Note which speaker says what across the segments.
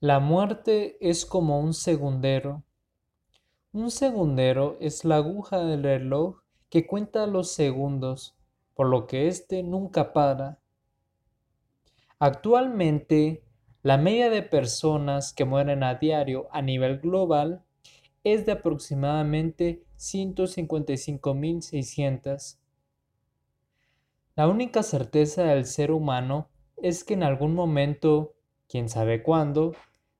Speaker 1: La muerte es como un segundero. Un segundero es la aguja del reloj que cuenta los segundos, por lo que éste nunca para. Actualmente, la media de personas que mueren a diario a nivel global es de aproximadamente 155.600. La única certeza del ser humano es que en algún momento, quién sabe cuándo,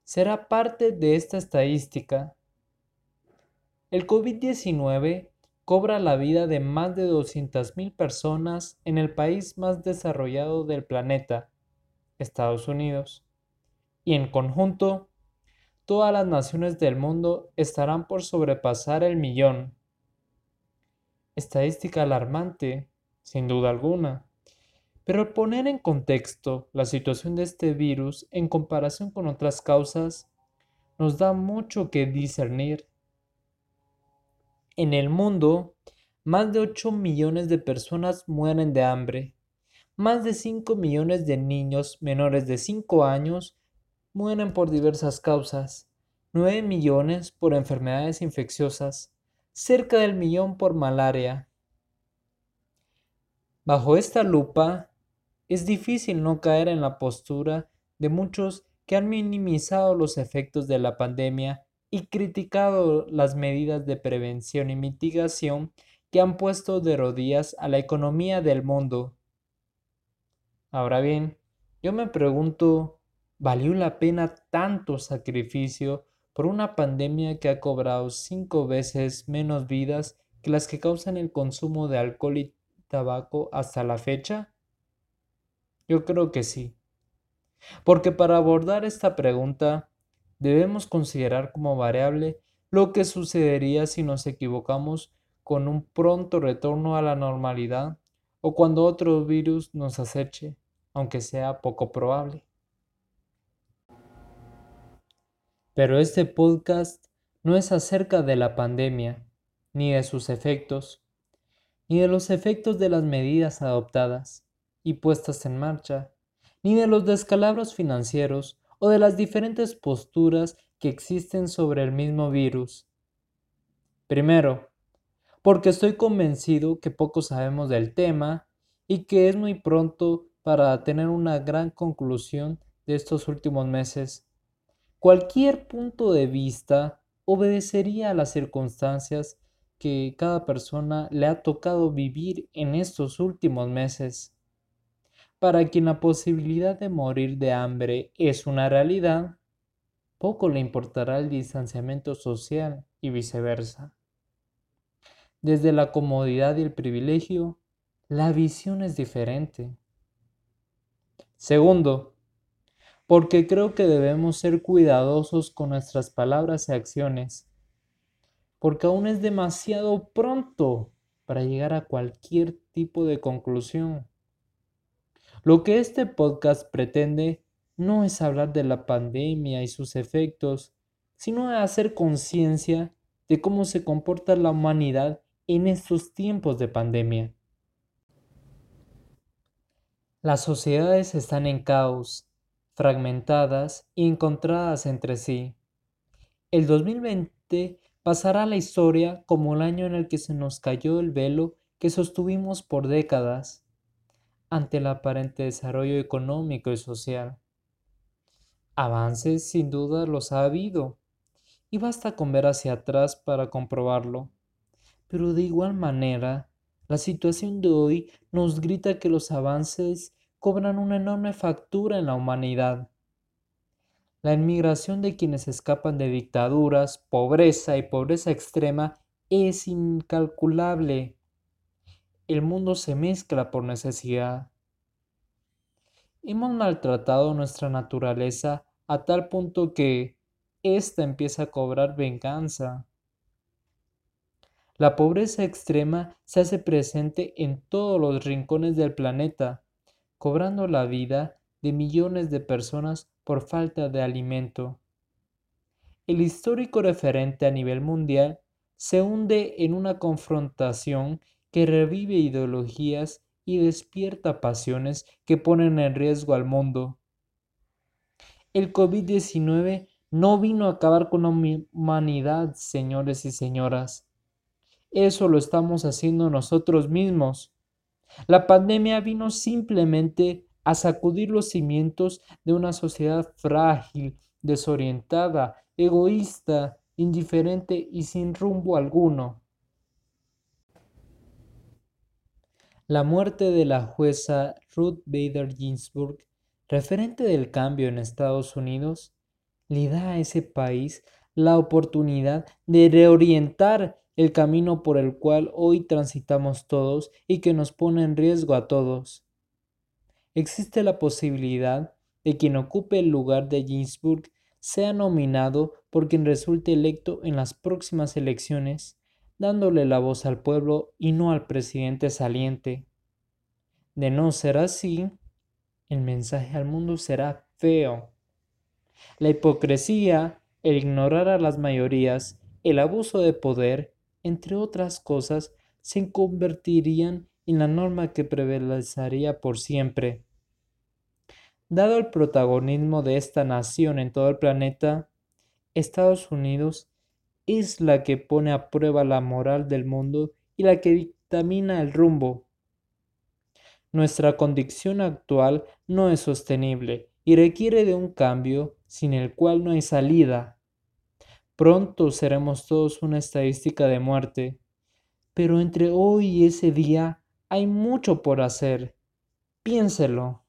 Speaker 1: será parte de esta estadística. El COVID-19 cobra la vida de más de 200.000 personas en el país más desarrollado del planeta, Estados Unidos y en conjunto, todas las naciones del mundo estarán por sobrepasar el millón. Estadística alarmante, sin duda alguna. Pero al poner en contexto la situación de este virus en comparación con otras causas, nos da mucho que discernir. En el mundo, más de 8 millones de personas mueren de hambre. Más de 5 millones de niños menores de 5 años mueren por diversas causas, 9 millones por enfermedades infecciosas, cerca del millón por malaria. Bajo esta lupa, es difícil no caer en la postura de muchos que han minimizado los efectos de la pandemia y criticado las medidas de prevención y mitigación que han puesto de rodillas a la economía del mundo. Ahora bien, yo me pregunto ¿Valió la pena tanto sacrificio por una pandemia que ha cobrado cinco veces menos vidas que las que causan el consumo de alcohol y tabaco hasta la fecha? Yo creo que sí. Porque para abordar esta pregunta debemos considerar como variable lo que sucedería si nos equivocamos con un pronto retorno a la normalidad o cuando otro virus nos aceche, aunque sea poco probable. Pero este podcast no es acerca de la pandemia, ni de sus efectos, ni de los efectos de las medidas adoptadas y puestas en marcha, ni de los descalabros financieros o de las diferentes posturas que existen sobre el mismo virus. Primero, porque estoy convencido que poco sabemos del tema y que es muy pronto para tener una gran conclusión de estos últimos meses Cualquier punto de vista obedecería a las circunstancias que cada persona le ha tocado vivir en estos últimos meses. Para quien la posibilidad de morir de hambre es una realidad, poco le importará el distanciamiento social y viceversa. Desde la comodidad y el privilegio, la visión es diferente. Segundo, porque creo que debemos ser cuidadosos con nuestras palabras y acciones, porque aún es demasiado pronto para llegar a cualquier tipo de conclusión. Lo que este podcast pretende no es hablar de la pandemia y sus efectos, sino hacer conciencia de cómo se comporta la humanidad en estos tiempos de pandemia. Las sociedades están en caos fragmentadas y encontradas entre sí. El 2020 pasará a la historia como el año en el que se nos cayó el velo que sostuvimos por décadas ante el aparente desarrollo económico y social. Avances sin duda los ha habido, y basta con ver hacia atrás para comprobarlo. Pero de igual manera, la situación de hoy nos grita que los avances cobran una enorme factura en la humanidad. La inmigración de quienes escapan de dictaduras, pobreza y pobreza extrema es incalculable. El mundo se mezcla por necesidad. Hemos maltratado nuestra naturaleza a tal punto que ésta empieza a cobrar venganza. La pobreza extrema se hace presente en todos los rincones del planeta cobrando la vida de millones de personas por falta de alimento. El histórico referente a nivel mundial se hunde en una confrontación que revive ideologías y despierta pasiones que ponen en riesgo al mundo. El COVID-19 no vino a acabar con la humanidad, señores y señoras. Eso lo estamos haciendo nosotros mismos. La pandemia vino simplemente a sacudir los cimientos de una sociedad frágil, desorientada, egoísta, indiferente y sin rumbo alguno. La muerte de la jueza Ruth Bader Ginsburg, referente del cambio en Estados Unidos, le da a ese país la oportunidad de reorientar el camino por el cual hoy transitamos todos y que nos pone en riesgo a todos. Existe la posibilidad de quien ocupe el lugar de Ginsburg sea nominado por quien resulte electo en las próximas elecciones, dándole la voz al pueblo y no al presidente saliente. De no ser así, el mensaje al mundo será feo. La hipocresía, el ignorar a las mayorías, el abuso de poder entre otras cosas, se convertirían en la norma que prevalecería por siempre. Dado el protagonismo de esta nación en todo el planeta, Estados Unidos es la que pone a prueba la moral del mundo y la que dictamina el rumbo. Nuestra condición actual no es sostenible y requiere de un cambio sin el cual no hay salida. Pronto seremos todos una estadística de muerte, pero entre hoy y ese día hay mucho por hacer. Piénselo.